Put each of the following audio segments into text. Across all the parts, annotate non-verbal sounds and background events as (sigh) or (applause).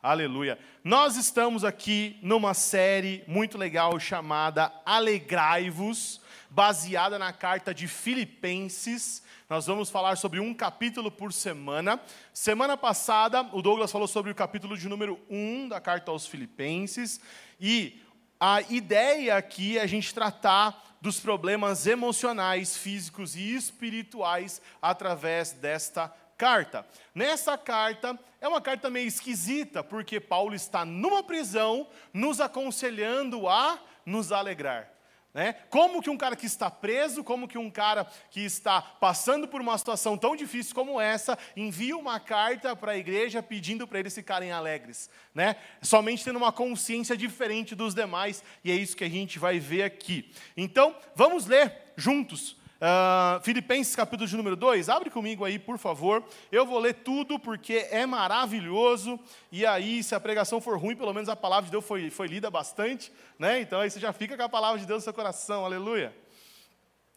Aleluia. Nós estamos aqui numa série muito legal chamada Alegrai-vos, baseada na carta de Filipenses. Nós vamos falar sobre um capítulo por semana. Semana passada, o Douglas falou sobre o capítulo de número 1 da carta aos Filipenses. E a ideia aqui é a gente tratar dos problemas emocionais, físicos e espirituais através desta carta. Nessa carta, é uma carta meio esquisita, porque Paulo está numa prisão, nos aconselhando a nos alegrar. Né? Como que um cara que está preso, como que um cara que está passando por uma situação tão difícil como essa, envia uma carta para a igreja pedindo para eles ficarem alegres? Né? Somente tendo uma consciência diferente dos demais, e é isso que a gente vai ver aqui. Então, vamos ler juntos Uh, Filipenses capítulo de número 2, abre comigo aí, por favor. Eu vou ler tudo porque é maravilhoso. E aí, se a pregação for ruim, pelo menos a palavra de Deus foi, foi lida bastante. Né? Então aí você já fica com a palavra de Deus no seu coração, aleluia.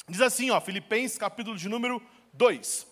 Diz assim, ó, Filipenses capítulo de número 2.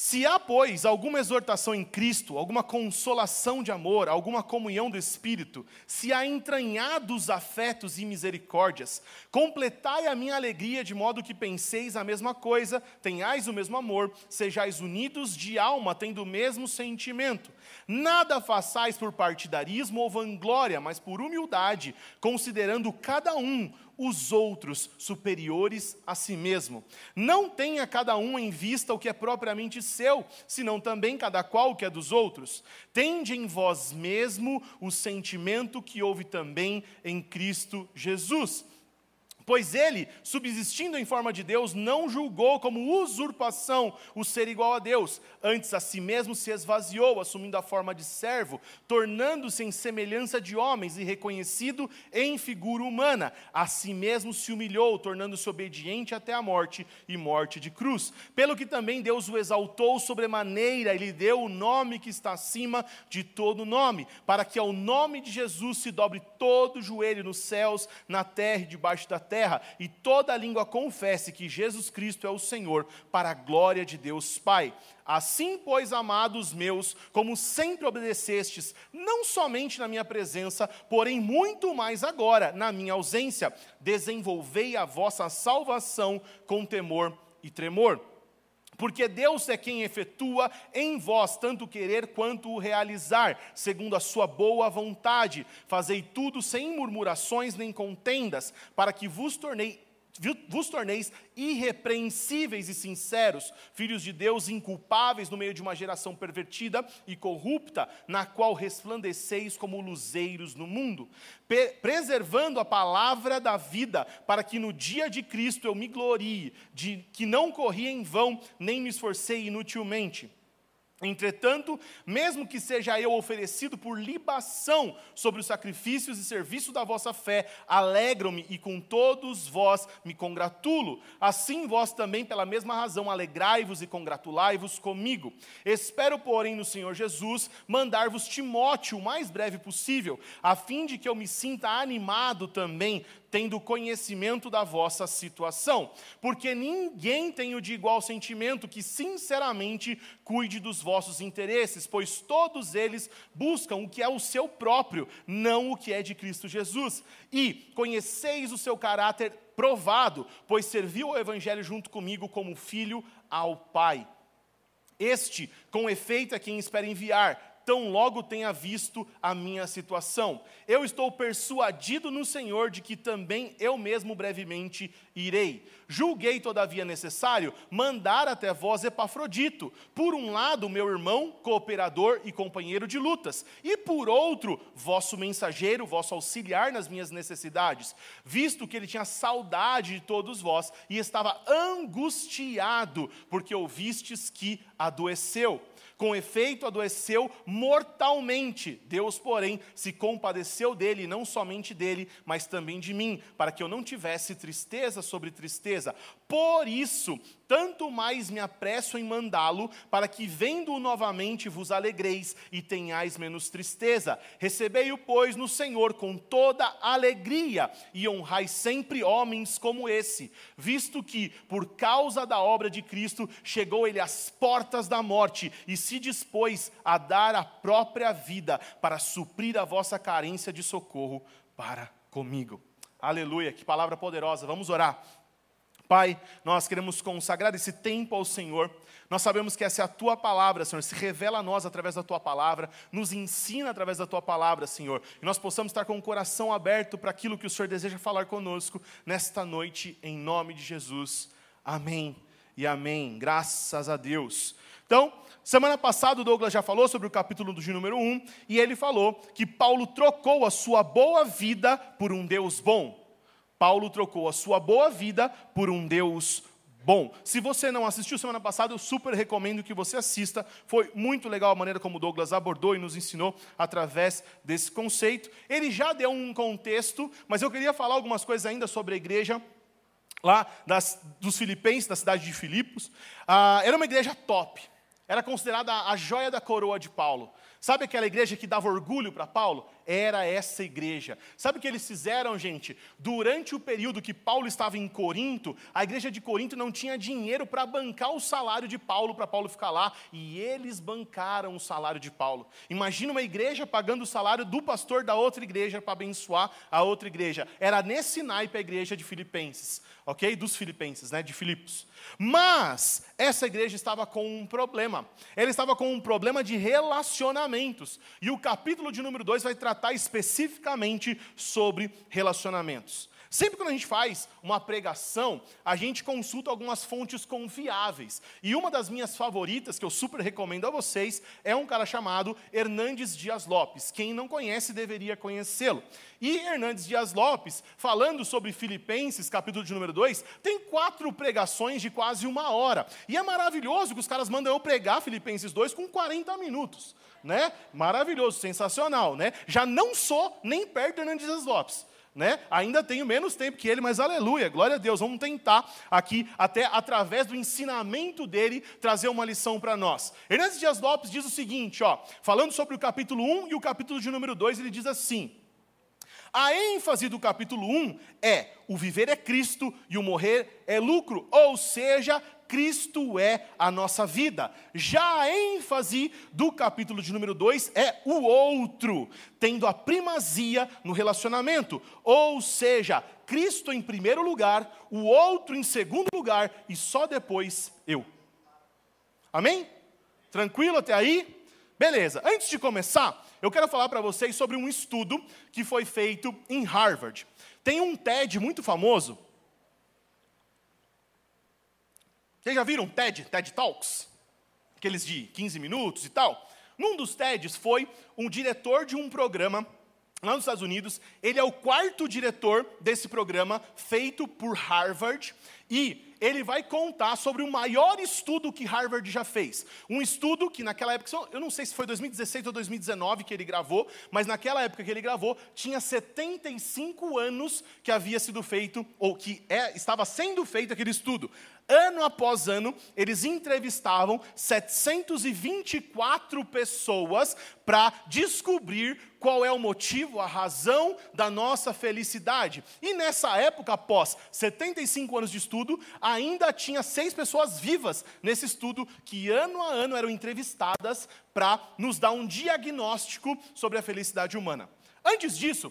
Se há, pois, alguma exortação em Cristo, alguma consolação de amor, alguma comunhão do Espírito, se há entranhados afetos e misericórdias, completai a minha alegria de modo que penseis a mesma coisa, tenhais o mesmo amor, sejais unidos de alma, tendo o mesmo sentimento. Nada façais por partidarismo ou vanglória, mas por humildade, considerando cada um os outros superiores a si mesmo. Não tenha cada um em vista o que é propriamente seu, senão também cada qual o que é dos outros. Tende em vós mesmo o sentimento que houve também em Cristo Jesus Pois ele, subsistindo em forma de Deus, não julgou como usurpação o ser igual a Deus, antes a si mesmo se esvaziou, assumindo a forma de servo, tornando-se em semelhança de homens e reconhecido em figura humana. A si mesmo se humilhou, tornando-se obediente até a morte e morte de cruz. Pelo que também Deus o exaltou sobremaneira e lhe deu o nome que está acima de todo nome, para que ao nome de Jesus se dobre todo o joelho nos céus, na terra e debaixo da terra terra, e toda língua confesse que Jesus Cristo é o Senhor, para a glória de Deus Pai. Assim, pois, amados meus, como sempre obedecestes, não somente na minha presença, porém muito mais agora, na minha ausência, desenvolvei a vossa salvação com temor e tremor porque Deus é quem efetua em vós tanto o querer quanto o realizar, segundo a sua boa vontade. Fazei tudo sem murmurações nem contendas, para que vos tornei vos torneis irrepreensíveis e sinceros, filhos de Deus inculpáveis no meio de uma geração pervertida e corrupta, na qual resplandeceis como luzeiros no mundo, preservando a palavra da vida, para que no dia de Cristo eu me glorie, de que não corri em vão, nem me esforcei inutilmente. Entretanto, mesmo que seja eu oferecido por libação sobre os sacrifícios e serviço da vossa fé, alegro-me e com todos vós me congratulo. Assim vós também, pela mesma razão, alegrai-vos e congratulai-vos comigo. Espero, porém, no Senhor Jesus, mandar-vos Timóteo o mais breve possível, a fim de que eu me sinta animado também tendo conhecimento da vossa situação, porque ninguém tem o de igual sentimento que sinceramente cuide dos vossos interesses, pois todos eles buscam o que é o seu próprio, não o que é de Cristo Jesus. E conheceis o seu caráter provado, pois serviu ao evangelho junto comigo como filho ao Pai. Este, com efeito, é quem espera enviar tão logo tenha visto a minha situação. Eu estou persuadido no Senhor de que também eu mesmo brevemente irei. Julguei, todavia, necessário mandar até vós Epafrodito, por um lado, meu irmão, cooperador e companheiro de lutas, e por outro, vosso mensageiro, vosso auxiliar nas minhas necessidades, visto que ele tinha saudade de todos vós e estava angustiado, porque ouvistes que adoeceu. Com efeito, adoeceu mortalmente. Deus, porém, se compadeceu dele, não somente dele, mas também de mim, para que eu não tivesse tristeza sobre tristeza. Por isso, tanto mais me apresso em mandá-lo, para que vendo-o novamente vos alegreis e tenhais menos tristeza. Recebei-o, pois, no Senhor com toda alegria e honrai sempre homens como esse, visto que, por causa da obra de Cristo, chegou ele às portas da morte e se dispôs a dar a própria vida para suprir a vossa carência de socorro para comigo. Aleluia, que palavra poderosa. Vamos orar. Pai, nós queremos consagrar esse tempo ao Senhor. Nós sabemos que essa é a tua palavra, Senhor. Se revela a nós através da tua palavra, nos ensina através da tua palavra, Senhor. E nós possamos estar com o coração aberto para aquilo que o Senhor deseja falar conosco nesta noite, em nome de Jesus. Amém e amém. Graças a Deus. Então, semana passada o Douglas já falou sobre o capítulo de número 1, e ele falou que Paulo trocou a sua boa vida por um Deus bom. Paulo trocou a sua boa vida por um Deus bom. Se você não assistiu semana passada, eu super recomendo que você assista. Foi muito legal a maneira como o Douglas abordou e nos ensinou através desse conceito. Ele já deu um contexto, mas eu queria falar algumas coisas ainda sobre a igreja lá das, dos Filipenses, da cidade de Filipos. Ah, era uma igreja top. Era considerada a joia da coroa de Paulo. Sabe aquela igreja que dava orgulho para Paulo? Era essa igreja. Sabe o que eles fizeram, gente? Durante o período que Paulo estava em Corinto, a igreja de Corinto não tinha dinheiro para bancar o salário de Paulo, para Paulo ficar lá, e eles bancaram o salário de Paulo. Imagina uma igreja pagando o salário do pastor da outra igreja para abençoar a outra igreja. Era nesse naipe a igreja de Filipenses, ok? Dos Filipenses, né? De Filipos. Mas essa igreja estava com um problema. Ela estava com um problema de relacionamentos. E o capítulo de número 2 vai tratar especificamente sobre relacionamentos. Sempre quando a gente faz uma pregação, a gente consulta algumas fontes confiáveis. E uma das minhas favoritas, que eu super recomendo a vocês, é um cara chamado Hernandes Dias Lopes. Quem não conhece deveria conhecê-lo. E Hernandes Dias Lopes, falando sobre Filipenses, capítulo de número 2, tem quatro pregações de quase uma hora. E é maravilhoso que os caras mandam eu pregar Filipenses 2 com 40 minutos. Né? Maravilhoso, sensacional. Né? Já não sou nem perto de Hernandes Dias Lopes né? Ainda tenho menos tempo que ele, mas aleluia, glória a Deus. Vamos tentar aqui, até através do ensinamento dele, trazer uma lição para nós. Hernandes Dias Lopes diz o seguinte, ó, falando sobre o capítulo 1 e o capítulo de número 2, ele diz assim: a ênfase do capítulo 1 é: o viver é Cristo e o morrer é lucro, ou seja, Cristo é a nossa vida. Já a ênfase do capítulo de número 2 é o outro, tendo a primazia no relacionamento. Ou seja, Cristo em primeiro lugar, o outro em segundo lugar e só depois eu. Amém? Tranquilo até aí? Beleza. Antes de começar, eu quero falar para vocês sobre um estudo que foi feito em Harvard. Tem um TED muito famoso Vocês já viram TED, TED Talks? Aqueles de 15 minutos e tal? Num dos TEDs foi um diretor de um programa lá nos Estados Unidos. Ele é o quarto diretor desse programa, feito por Harvard. E ele vai contar sobre o maior estudo que Harvard já fez. Um estudo que naquela época, eu não sei se foi 2016 ou 2019 que ele gravou, mas naquela época que ele gravou, tinha 75 anos que havia sido feito, ou que é, estava sendo feito aquele estudo ano após ano, eles entrevistavam 724 pessoas para descobrir qual é o motivo, a razão da nossa felicidade. E nessa época, após 75 anos de estudo, ainda tinha seis pessoas vivas nesse estudo que ano a ano eram entrevistadas para nos dar um diagnóstico sobre a felicidade humana. Antes disso,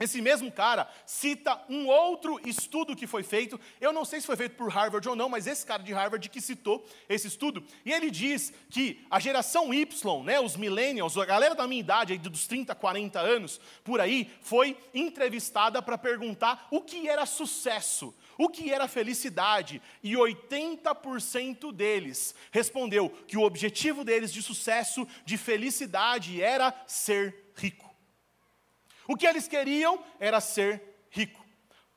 esse mesmo cara cita um outro estudo que foi feito, eu não sei se foi feito por Harvard ou não, mas esse cara de Harvard que citou esse estudo, e ele diz que a geração Y, né, os millennials, a galera da minha idade, aí dos 30, 40 anos, por aí, foi entrevistada para perguntar o que era sucesso, o que era felicidade, e 80% deles respondeu que o objetivo deles de sucesso, de felicidade, era ser rico. O que eles queriam era ser rico.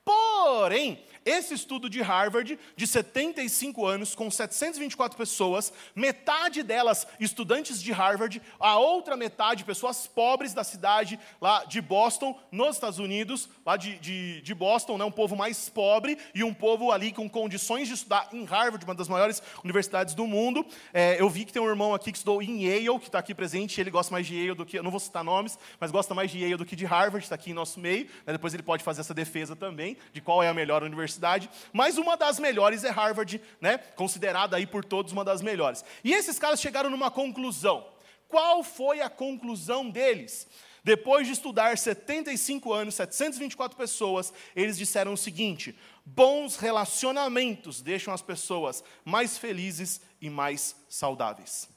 Porém, esse estudo de Harvard, de 75 anos, com 724 pessoas, metade delas estudantes de Harvard, a outra metade pessoas pobres da cidade lá de Boston, nos Estados Unidos, lá de, de, de Boston, né, um povo mais pobre e um povo ali com condições de estudar em Harvard, uma das maiores universidades do mundo. É, eu vi que tem um irmão aqui que estudou em Yale, que está aqui presente, ele gosta mais de Yale do que, eu não vou citar nomes, mas gosta mais de Yale do que de Harvard, está aqui em nosso meio, né, depois ele pode fazer essa defesa também, de qual é a melhor universidade, mas uma das melhores é Harvard, né, considerada aí por todos uma das melhores. E esses caras chegaram numa conclusão. Qual foi a conclusão deles? Depois de estudar 75 anos, 724 pessoas, eles disseram o seguinte: bons relacionamentos deixam as pessoas mais felizes e mais saudáveis.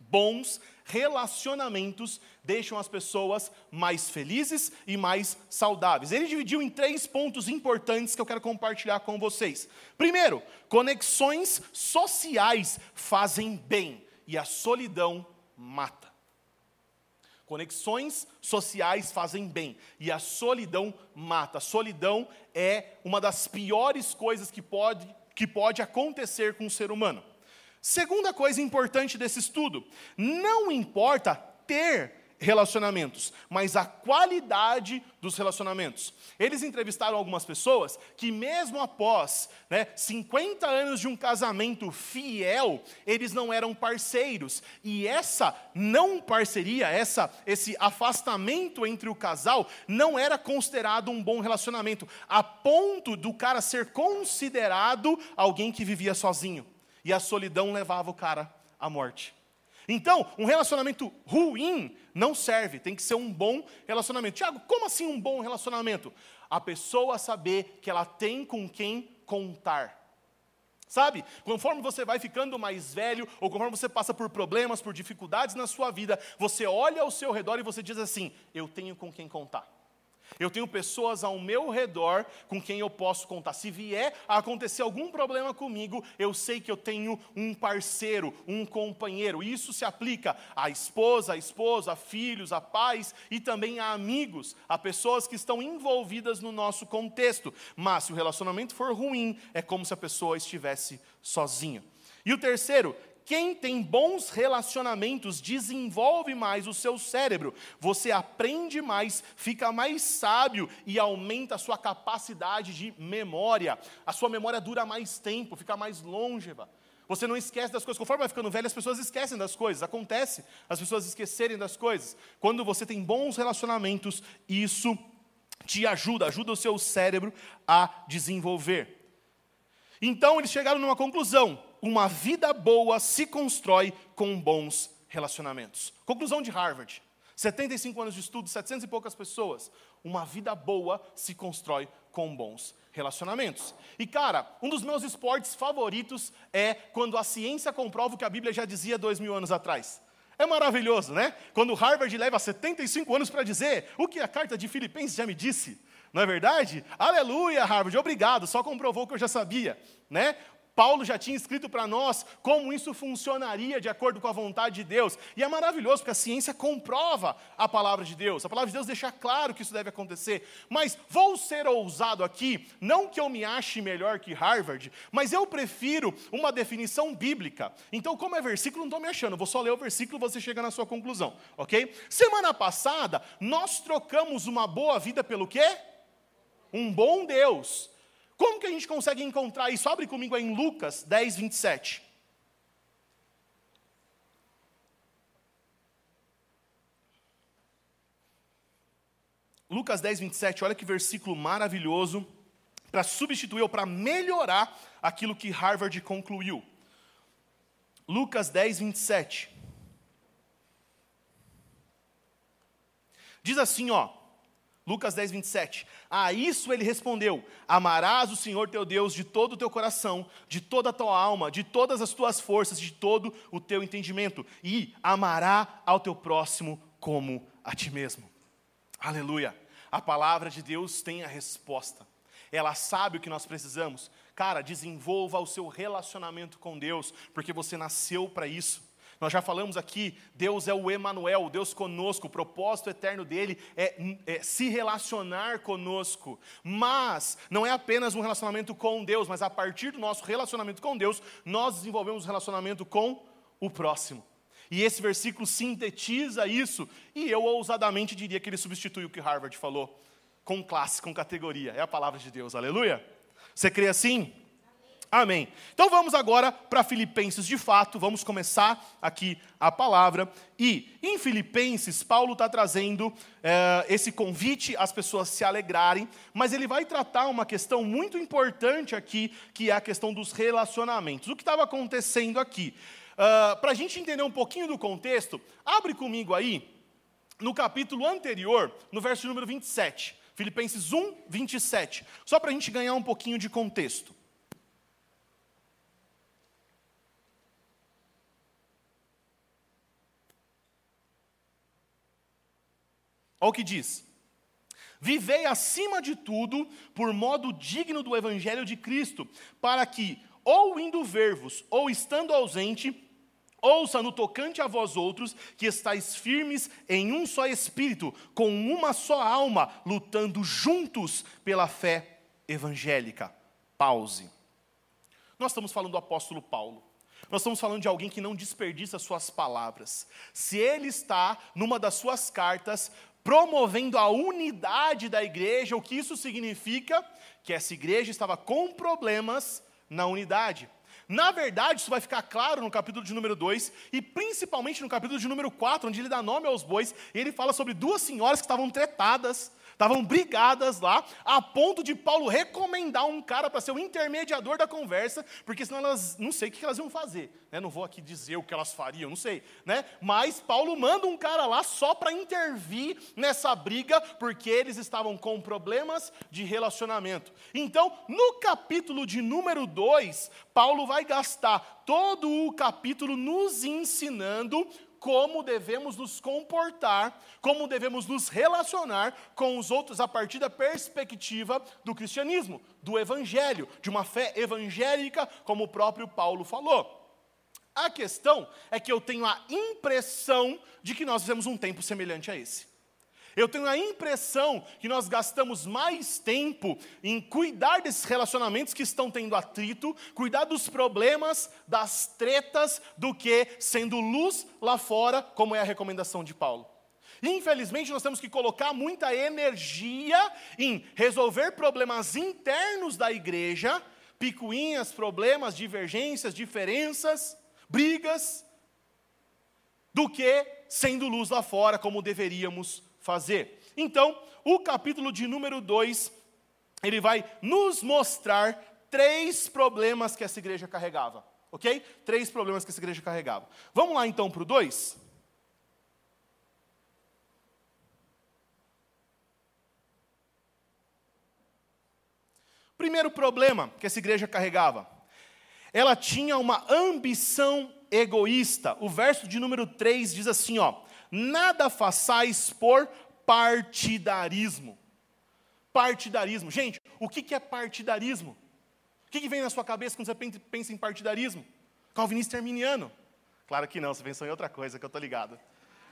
Bons relacionamentos deixam as pessoas mais felizes e mais saudáveis. Ele dividiu em três pontos importantes que eu quero compartilhar com vocês. Primeiro, conexões sociais fazem bem e a solidão mata. Conexões sociais fazem bem e a solidão mata. A solidão é uma das piores coisas que pode, que pode acontecer com o ser humano. Segunda coisa importante desse estudo: não importa ter relacionamentos, mas a qualidade dos relacionamentos. Eles entrevistaram algumas pessoas que, mesmo após né, 50 anos de um casamento fiel, eles não eram parceiros. E essa não parceria, essa, esse afastamento entre o casal, não era considerado um bom relacionamento, a ponto do cara ser considerado alguém que vivia sozinho. E a solidão levava o cara à morte. Então, um relacionamento ruim não serve, tem que ser um bom relacionamento. Tiago, como assim um bom relacionamento? A pessoa saber que ela tem com quem contar. Sabe, conforme você vai ficando mais velho, ou conforme você passa por problemas, por dificuldades na sua vida, você olha ao seu redor e você diz assim: Eu tenho com quem contar. Eu tenho pessoas ao meu redor com quem eu posso contar. Se vier a acontecer algum problema comigo, eu sei que eu tenho um parceiro, um companheiro. Isso se aplica à esposa, à esposa, a filhos, a pais e também a amigos, a pessoas que estão envolvidas no nosso contexto. Mas se o relacionamento for ruim, é como se a pessoa estivesse sozinha. E o terceiro, quem tem bons relacionamentos desenvolve mais o seu cérebro. Você aprende mais, fica mais sábio e aumenta a sua capacidade de memória. A sua memória dura mais tempo, fica mais longeva. Você não esquece das coisas. Conforme vai ficando velho, as pessoas esquecem das coisas. Acontece as pessoas esquecerem das coisas. Quando você tem bons relacionamentos, isso te ajuda, ajuda o seu cérebro a desenvolver. Então eles chegaram numa conclusão: uma vida boa se constrói com bons relacionamentos. Conclusão de Harvard. 75 anos de estudo, 700 e poucas pessoas. Uma vida boa se constrói com bons relacionamentos. E cara, um dos meus esportes favoritos é quando a ciência comprova o que a Bíblia já dizia dois mil anos atrás. É maravilhoso, né? Quando Harvard leva 75 anos para dizer o que a carta de Filipenses já me disse. Não é verdade? Aleluia, Harvard, obrigado, só comprovou que eu já sabia, né? Paulo já tinha escrito para nós como isso funcionaria de acordo com a vontade de Deus. E é maravilhoso, porque a ciência comprova a palavra de Deus. A palavra de Deus deixa claro que isso deve acontecer. Mas vou ser ousado aqui, não que eu me ache melhor que Harvard, mas eu prefiro uma definição bíblica. Então, como é versículo, não estou me achando. Vou só ler o versículo e você chega na sua conclusão, ok? Semana passada, nós trocamos uma boa vida pelo quê? Um bom Deus. Como que a gente consegue encontrar isso? Abre comigo aí em Lucas 10, 27. Lucas 10, 27, olha que versículo maravilhoso para substituir ou para melhorar aquilo que Harvard concluiu. Lucas 10, 27. Diz assim, ó, Lucas 10, 27. A isso ele respondeu: Amarás o Senhor teu Deus de todo o teu coração, de toda a tua alma, de todas as tuas forças, de todo o teu entendimento, e amará ao teu próximo como a ti mesmo. Aleluia. A palavra de Deus tem a resposta. Ela sabe o que nós precisamos. Cara, desenvolva o seu relacionamento com Deus, porque você nasceu para isso. Nós já falamos aqui, Deus é o Emanuel, Deus conosco, o propósito eterno dele é, é, se relacionar conosco. Mas não é apenas um relacionamento com Deus, mas a partir do nosso relacionamento com Deus, nós desenvolvemos um relacionamento com o próximo. E esse versículo sintetiza isso, e eu ousadamente diria que ele substitui o que Harvard falou, com classe, com categoria. É a palavra de Deus, aleluia? Você crê assim? Amém. Então vamos agora para Filipenses de fato, vamos começar aqui a palavra. E em Filipenses, Paulo está trazendo é, esse convite às pessoas se alegrarem, mas ele vai tratar uma questão muito importante aqui, que é a questão dos relacionamentos. O que estava acontecendo aqui? Uh, para a gente entender um pouquinho do contexto, abre comigo aí, no capítulo anterior, no verso número 27. Filipenses 1, 27. Só para a gente ganhar um pouquinho de contexto. Olha o que diz. Vivei acima de tudo por modo digno do evangelho de Cristo, para que, ou indo ver-vos, ou estando ausente, ouça no tocante a vós outros, que estáis firmes em um só espírito, com uma só alma, lutando juntos pela fé evangélica. Pause. Nós estamos falando do apóstolo Paulo. Nós estamos falando de alguém que não desperdiça suas palavras. Se ele está numa das suas cartas promovendo a unidade da igreja, o que isso significa? Que essa igreja estava com problemas na unidade. Na verdade, isso vai ficar claro no capítulo de número 2 e principalmente no capítulo de número 4, onde ele dá nome aos bois, e ele fala sobre duas senhoras que estavam tretadas estavam brigadas lá, a ponto de Paulo recomendar um cara para ser o intermediador da conversa, porque senão elas, não sei o que elas iam fazer, né? não vou aqui dizer o que elas fariam, não sei, né? mas Paulo manda um cara lá só para intervir nessa briga, porque eles estavam com problemas de relacionamento. Então, no capítulo de número 2, Paulo vai gastar todo o capítulo nos ensinando como devemos nos comportar, como devemos nos relacionar com os outros a partir da perspectiva do cristianismo, do evangelho, de uma fé evangélica, como o próprio Paulo falou. A questão é que eu tenho a impressão de que nós vivemos um tempo semelhante a esse. Eu tenho a impressão que nós gastamos mais tempo em cuidar desses relacionamentos que estão tendo atrito, cuidar dos problemas, das tretas, do que sendo luz lá fora, como é a recomendação de Paulo. Infelizmente, nós temos que colocar muita energia em resolver problemas internos da igreja, picuinhas, problemas, divergências, diferenças, brigas, do que sendo luz lá fora, como deveríamos fazer. Então, o capítulo de número 2, ele vai nos mostrar três problemas que essa igreja carregava. Ok? Três problemas que essa igreja carregava. Vamos lá então para o 2? Primeiro problema que essa igreja carregava. Ela tinha uma ambição egoísta. O verso de número 3 diz assim, ó: nada façais por partidarismo. Partidarismo. Gente, o que é partidarismo? O que vem na sua cabeça quando você pensa em partidarismo? Calvinista arminiano. Claro que não, você pensou em outra coisa, que eu estou ligado.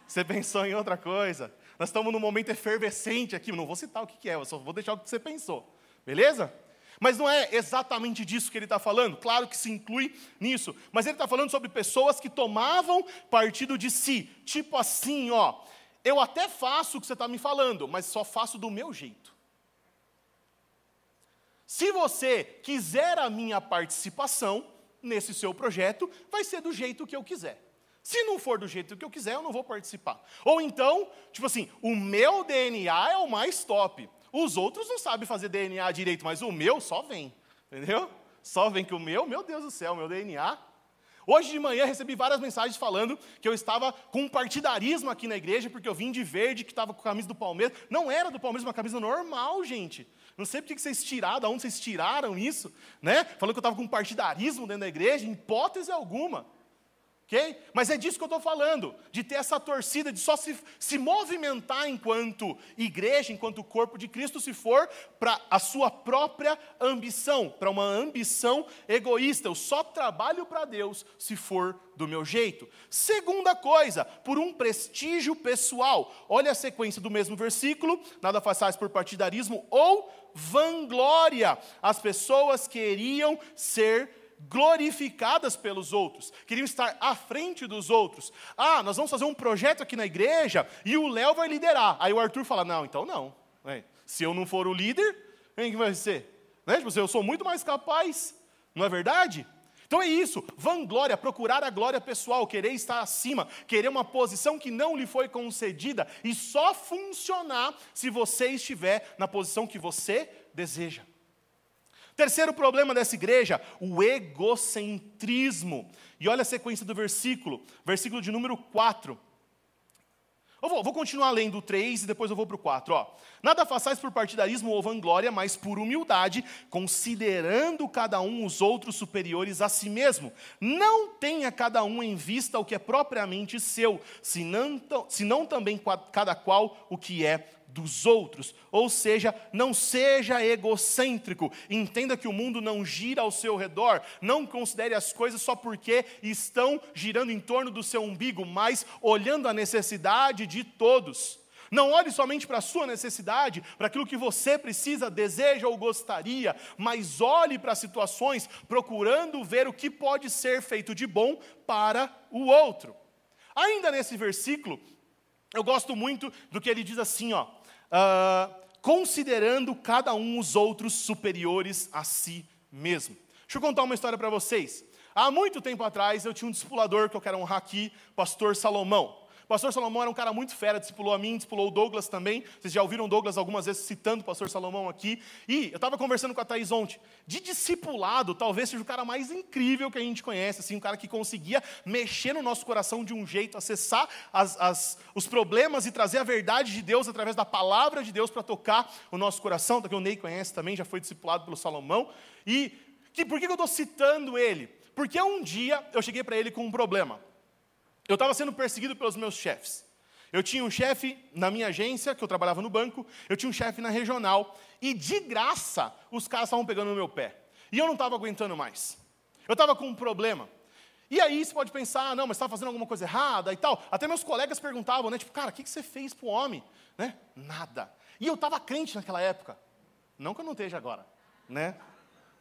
Você pensou em outra coisa. Nós estamos num momento efervescente aqui, não vou citar o que é, eu só vou deixar o que você pensou. Beleza? Mas não é exatamente disso que ele está falando, claro que se inclui nisso, mas ele está falando sobre pessoas que tomavam partido de si, tipo assim, ó, eu até faço o que você está me falando, mas só faço do meu jeito. Se você quiser a minha participação nesse seu projeto, vai ser do jeito que eu quiser. Se não for do jeito que eu quiser, eu não vou participar. Ou então, tipo assim, o meu DNA é o mais top. Os outros não sabem fazer DNA direito, mas o meu só vem. Entendeu? Só vem que o meu, meu Deus do céu, meu DNA. Hoje de manhã recebi várias mensagens falando que eu estava com um partidarismo aqui na igreja, porque eu vim de verde, que estava com a camisa do Palmeiras. Não era do Palmeiras, uma camisa normal, gente. Não sei por que vocês tiraram, de onde vocês tiraram isso, né? Falando que eu estava com um partidarismo dentro da igreja, em hipótese alguma. Mas é disso que eu estou falando, de ter essa torcida, de só se, se movimentar enquanto igreja, enquanto corpo de Cristo, se for para a sua própria ambição, para uma ambição egoísta. Eu só trabalho para Deus se for do meu jeito. Segunda coisa, por um prestígio pessoal. Olha a sequência do mesmo versículo: nada façais por partidarismo ou vanglória. As pessoas queriam ser glorificadas pelos outros, queriam estar à frente dos outros. Ah, nós vamos fazer um projeto aqui na igreja e o Léo vai liderar. Aí o Arthur fala: Não, então não. Se eu não for o líder, quem vai ser? Né? Tipo, eu sou muito mais capaz, não é verdade? Então é isso, vanglória, procurar a glória pessoal, querer estar acima, querer uma posição que não lhe foi concedida e só funcionar se você estiver na posição que você deseja. Terceiro problema dessa igreja, o egocentrismo. E olha a sequência do versículo, versículo de número 4. Eu vou, vou continuar lendo o 3 e depois eu vou para o 4. Ó. Nada façais por partidarismo ou vanglória, mas por humildade, considerando cada um os outros superiores a si mesmo. Não tenha cada um em vista o que é propriamente seu, senão, senão também cada qual o que é dos outros. Ou seja, não seja egocêntrico. Entenda que o mundo não gira ao seu redor. Não considere as coisas só porque estão girando em torno do seu umbigo, mas olhando a necessidade de todos. Não olhe somente para a sua necessidade, para aquilo que você precisa, deseja ou gostaria, mas olhe para as situações procurando ver o que pode ser feito de bom para o outro. Ainda nesse versículo, eu gosto muito do que ele diz assim, ó uh, considerando cada um os outros superiores a si mesmo. Deixa eu contar uma história para vocês. Há muito tempo atrás eu tinha um discipulador que eu quero honrar aqui, pastor Salomão. Pastor Salomão era um cara muito fera, discipulou a mim, discipulou o Douglas também. Vocês já ouviram Douglas algumas vezes citando o pastor Salomão aqui. E eu estava conversando com a Thaís ontem. De discipulado, talvez seja o cara mais incrível que a gente conhece, assim, um cara que conseguia mexer no nosso coração de um jeito, acessar as, as, os problemas e trazer a verdade de Deus através da palavra de Deus para tocar o nosso coração. Daqui o Ney conhece também, já foi discipulado pelo Salomão. E que, por que eu estou citando ele? Porque um dia eu cheguei para ele com um problema. Eu estava sendo perseguido pelos meus chefes. Eu tinha um chefe na minha agência, que eu trabalhava no banco, eu tinha um chefe na regional, e de graça os caras estavam pegando no meu pé. E eu não estava aguentando mais. Eu estava com um problema. E aí você pode pensar, ah, não, mas estava fazendo alguma coisa errada e tal. Até meus colegas perguntavam, né? Tipo, cara, o que, que você fez para o homem? Né? Nada. E eu estava crente naquela época. Não que eu não esteja agora, né?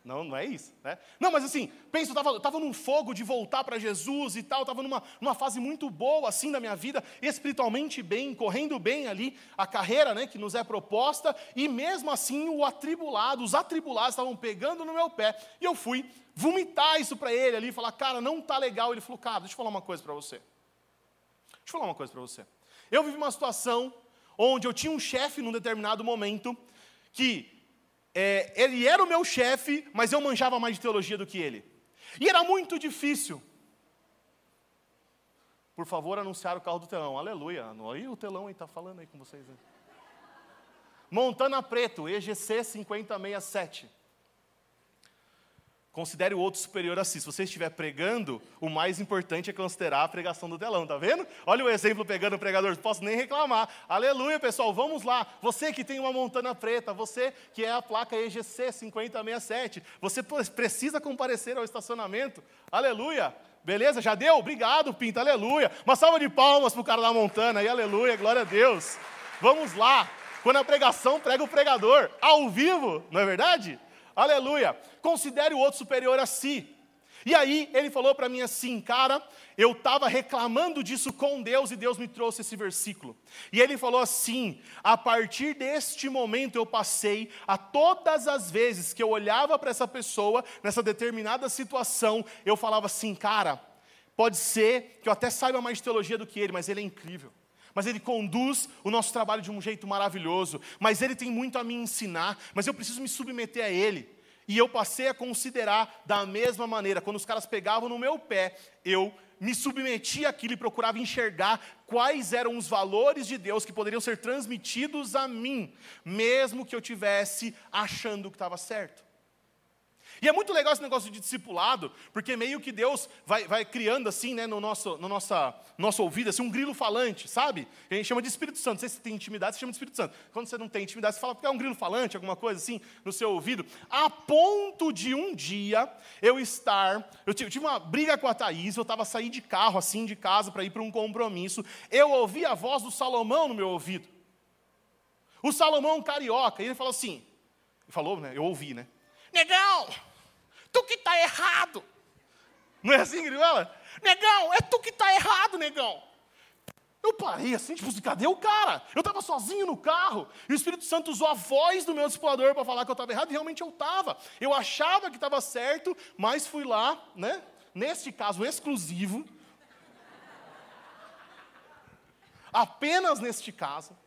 Não, não é isso, né? Não, mas assim, pensa, eu estava num fogo de voltar para Jesus e tal, estava numa, numa fase muito boa, assim, da minha vida, espiritualmente bem, correndo bem ali, a carreira, né, que nos é proposta, e mesmo assim o atribulado, os atribulados estavam pegando no meu pé, e eu fui vomitar isso para ele ali, falar, cara, não tá legal. Ele falou, cara, deixa eu falar uma coisa para você. Deixa eu falar uma coisa para você. Eu vivi uma situação onde eu tinha um chefe num determinado momento que é, ele era o meu chefe, mas eu manjava mais de teologia do que ele. E era muito difícil. Por favor, anunciar o carro do telão. Aleluia. Aí o telão está falando aí com vocês. Né? Montana Preto, EGC 5067. Considere o outro superior a si. Se você estiver pregando, o mais importante é considerar a pregação do telão, tá vendo? Olha o exemplo pegando o pregador, não posso nem reclamar. Aleluia, pessoal, vamos lá. Você que tem uma montana preta, você que é a placa EGC 5067, você precisa comparecer ao estacionamento. Aleluia. Beleza? Já deu? Obrigado, Pinta. Aleluia. Uma salva de palmas para o cara da montana. E aleluia, glória a Deus. Vamos lá. Quando a pregação prega o pregador, ao vivo, não é verdade? Aleluia. Considere o outro superior a si. E aí ele falou para mim assim, cara, eu estava reclamando disso com Deus e Deus me trouxe esse versículo. E ele falou assim: a partir deste momento eu passei a todas as vezes que eu olhava para essa pessoa nessa determinada situação, eu falava assim, cara, pode ser que eu até saiba mais teologia do que ele, mas ele é incrível mas Ele conduz o nosso trabalho de um jeito maravilhoso, mas Ele tem muito a me ensinar, mas eu preciso me submeter a Ele. E eu passei a considerar da mesma maneira, quando os caras pegavam no meu pé, eu me submetia àquilo e procurava enxergar quais eram os valores de Deus que poderiam ser transmitidos a mim, mesmo que eu tivesse achando que estava certo. E é muito legal esse negócio de discipulado, porque meio que Deus vai, vai criando assim, né, no nosso, no nossa, nosso ouvido, assim, um grilo falante, sabe? Que a gente chama de Espírito Santo. Se você tem intimidade, você chama de Espírito Santo. Quando você não tem intimidade, você fala porque é um grilo falante, alguma coisa assim, no seu ouvido. A ponto de um dia eu estar. Eu tive uma briga com a Thaís, eu estava saindo de carro, assim, de casa, para ir para um compromisso. Eu ouvi a voz do Salomão no meu ouvido. O Salomão carioca, e ele falou assim: falou, né? Eu ouvi, né? Negão! Tu que está errado. Não é assim que ele fala? Negão, é tu que está errado, negão. Eu parei assim, tipo, cadê o cara? Eu estava sozinho no carro, e o Espírito Santo usou a voz do meu discipulador para falar que eu estava errado, e realmente eu estava. Eu achava que estava certo, mas fui lá, né? Neste caso exclusivo, apenas neste caso,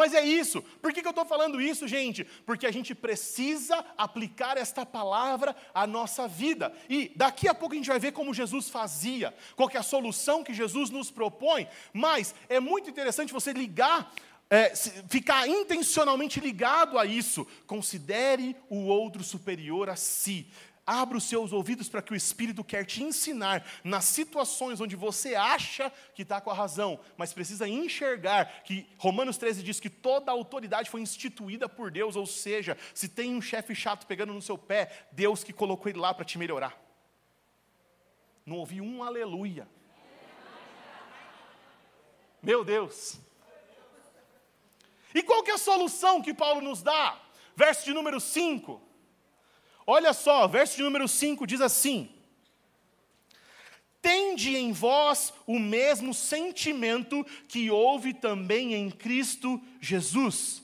mas é isso. Por que, que eu estou falando isso, gente? Porque a gente precisa aplicar esta palavra à nossa vida. E daqui a pouco a gente vai ver como Jesus fazia, qual é a solução que Jesus nos propõe. Mas é muito interessante você ligar é, ficar intencionalmente ligado a isso. Considere o outro superior a si. Abra os seus ouvidos para que o Espírito quer te ensinar nas situações onde você acha que está com a razão, mas precisa enxergar que Romanos 13 diz que toda a autoridade foi instituída por Deus, ou seja, se tem um chefe chato pegando no seu pé, Deus que colocou ele lá para te melhorar. Não ouvi um aleluia. Meu Deus. E qual que é a solução que Paulo nos dá? Verso de número 5. Olha só, verso de número 5 diz assim: Tende em vós o mesmo sentimento que houve também em Cristo Jesus.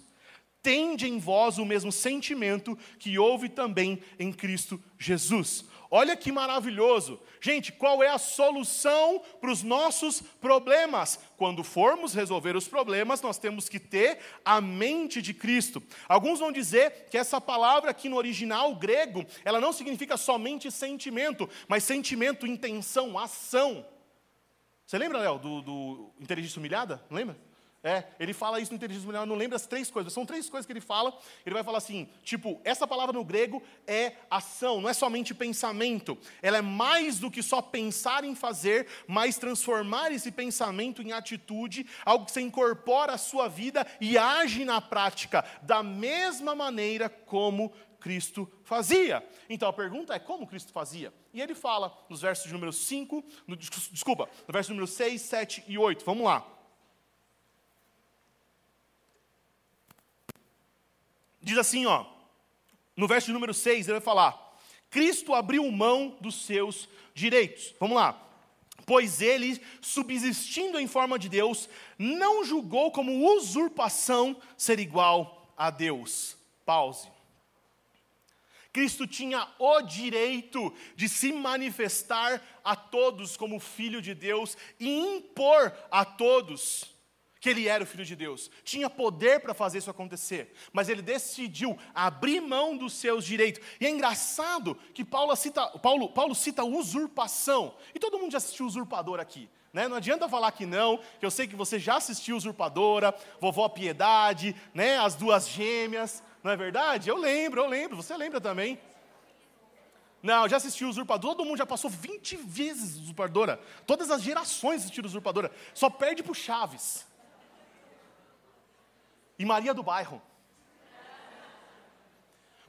Tende em vós o mesmo sentimento que houve também em Cristo Jesus. Olha que maravilhoso. Gente, qual é a solução para os nossos problemas? Quando formos resolver os problemas, nós temos que ter a mente de Cristo. Alguns vão dizer que essa palavra aqui no original grego, ela não significa somente sentimento, mas sentimento, intenção, ação. Você lembra, Léo, do, do Inteligência Humilhada? Lembra? É, ele fala isso no Inteligência Mulher, não lembra as três coisas. São três coisas que ele fala. Ele vai falar assim, tipo, essa palavra no grego é ação, não é somente pensamento. Ela é mais do que só pensar em fazer, mas transformar esse pensamento em atitude, algo que você incorpora à sua vida e age na prática da mesma maneira como Cristo fazia. Então a pergunta é como Cristo fazia? E ele fala nos versos de número 5, no, desculpa, no verso número 6, 7 e 8. Vamos lá. Diz assim, ó, no verso número 6, ele vai falar: Cristo abriu mão dos seus direitos. Vamos lá. Pois ele, subsistindo em forma de Deus, não julgou como usurpação ser igual a Deus. Pause. Cristo tinha o direito de se manifestar a todos como filho de Deus e impor a todos que ele era o filho de Deus, tinha poder para fazer isso acontecer, mas ele decidiu abrir mão dos seus direitos. E é engraçado que Paulo cita, Paulo, Paulo cita usurpação, e todo mundo já assistiu Usurpador aqui. Né? Não adianta falar que não, que eu sei que você já assistiu Usurpadora, Vovó Piedade, né? As Duas Gêmeas, não é verdade? Eu lembro, eu lembro, você lembra também. Não, já assistiu Usurpadora, todo mundo já passou 20 vezes Usurpadora. Todas as gerações assistiram Usurpadora. Só perde para o Chaves e Maria do Bairro.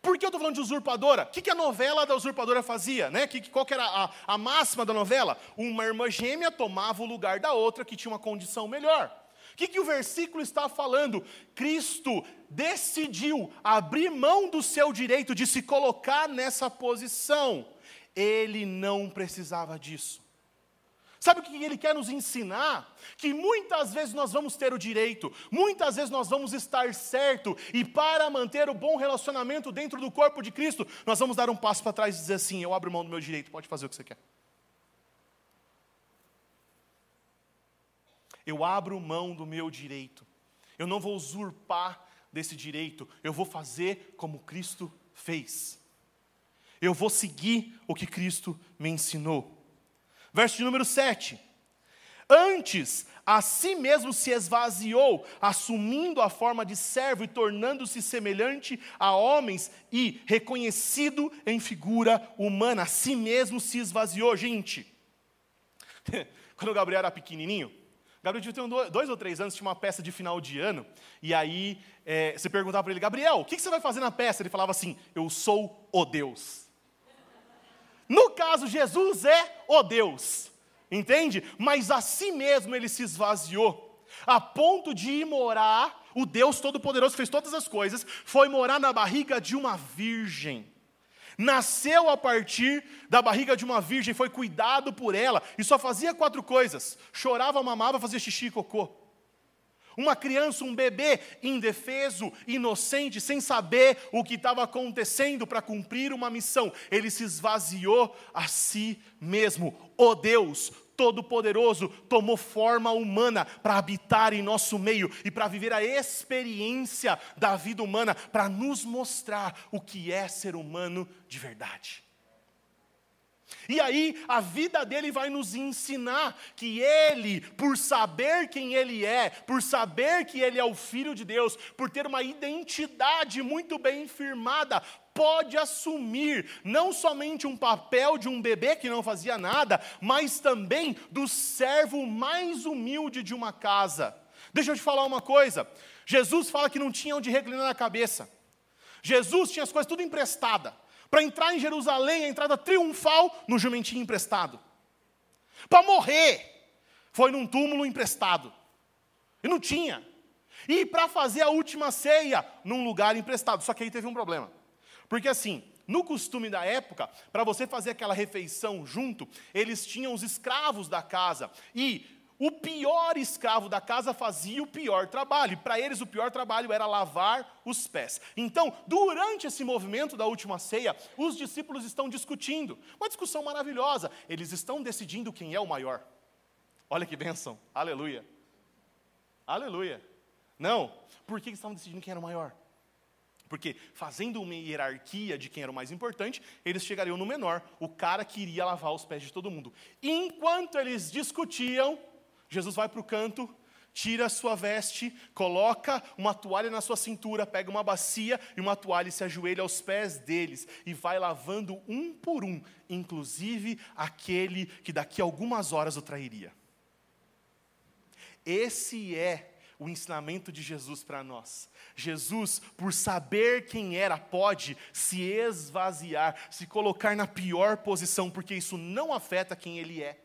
Por que eu estou falando de usurpadora? O que, que a novela da usurpadora fazia? Né? Que, qual que era a, a máxima da novela? Uma irmã gêmea tomava o lugar da outra que tinha uma condição melhor. O que, que o versículo está falando? Cristo decidiu abrir mão do seu direito de se colocar nessa posição. Ele não precisava disso. Sabe o que ele quer nos ensinar? Que muitas vezes nós vamos ter o direito, muitas vezes nós vamos estar certo, e para manter o bom relacionamento dentro do corpo de Cristo, nós vamos dar um passo para trás e dizer assim: eu abro mão do meu direito, pode fazer o que você quer. Eu abro mão do meu direito, eu não vou usurpar desse direito, eu vou fazer como Cristo fez, eu vou seguir o que Cristo me ensinou. Verso de número 7. Antes, a si mesmo se esvaziou, assumindo a forma de servo e tornando-se semelhante a homens e reconhecido em figura humana. A si mesmo se esvaziou, gente. (laughs) Quando o Gabriel era pequenininho, Gabriel ter dois ou três anos, tinha uma peça de final de ano, e aí é, você perguntava para ele, Gabriel, o que você vai fazer na peça? Ele falava assim, eu sou o Deus. No caso, Jesus é o Deus, entende? Mas a si mesmo ele se esvaziou, a ponto de ir morar, o Deus Todo-Poderoso fez todas as coisas, foi morar na barriga de uma virgem. Nasceu a partir da barriga de uma virgem, foi cuidado por ela e só fazia quatro coisas: chorava, mamava, fazia xixi e cocô. Uma criança, um bebê indefeso, inocente, sem saber o que estava acontecendo para cumprir uma missão, ele se esvaziou a si mesmo. O Deus Todo-Poderoso tomou forma humana para habitar em nosso meio e para viver a experiência da vida humana, para nos mostrar o que é ser humano de verdade. E aí, a vida dele vai nos ensinar que ele, por saber quem ele é, por saber que ele é o filho de Deus, por ter uma identidade muito bem firmada, pode assumir não somente um papel de um bebê que não fazia nada, mas também do servo mais humilde de uma casa. Deixa eu te falar uma coisa. Jesus fala que não tinha onde reclinar a cabeça. Jesus tinha as coisas tudo emprestada para entrar em Jerusalém, a entrada triunfal no jumentinho emprestado. Para morrer, foi num túmulo emprestado. E não tinha. E para fazer a última ceia, num lugar emprestado. Só que aí teve um problema. Porque assim, no costume da época, para você fazer aquela refeição junto, eles tinham os escravos da casa. E o pior escravo da casa fazia o pior trabalho. Para eles, o pior trabalho era lavar os pés. Então, durante esse movimento da última ceia, os discípulos estão discutindo. Uma discussão maravilhosa. Eles estão decidindo quem é o maior. Olha que bênção. Aleluia. Aleluia. Não. Por que estavam decidindo quem era o maior? Porque, fazendo uma hierarquia de quem era o mais importante, eles chegariam no menor, o cara que iria lavar os pés de todo mundo. Enquanto eles discutiam, Jesus vai para o canto, tira a sua veste, coloca uma toalha na sua cintura, pega uma bacia e uma toalha e se ajoelha aos pés deles e vai lavando um por um, inclusive aquele que daqui a algumas horas o trairia. Esse é o ensinamento de Jesus para nós. Jesus, por saber quem era, pode se esvaziar, se colocar na pior posição, porque isso não afeta quem ele é,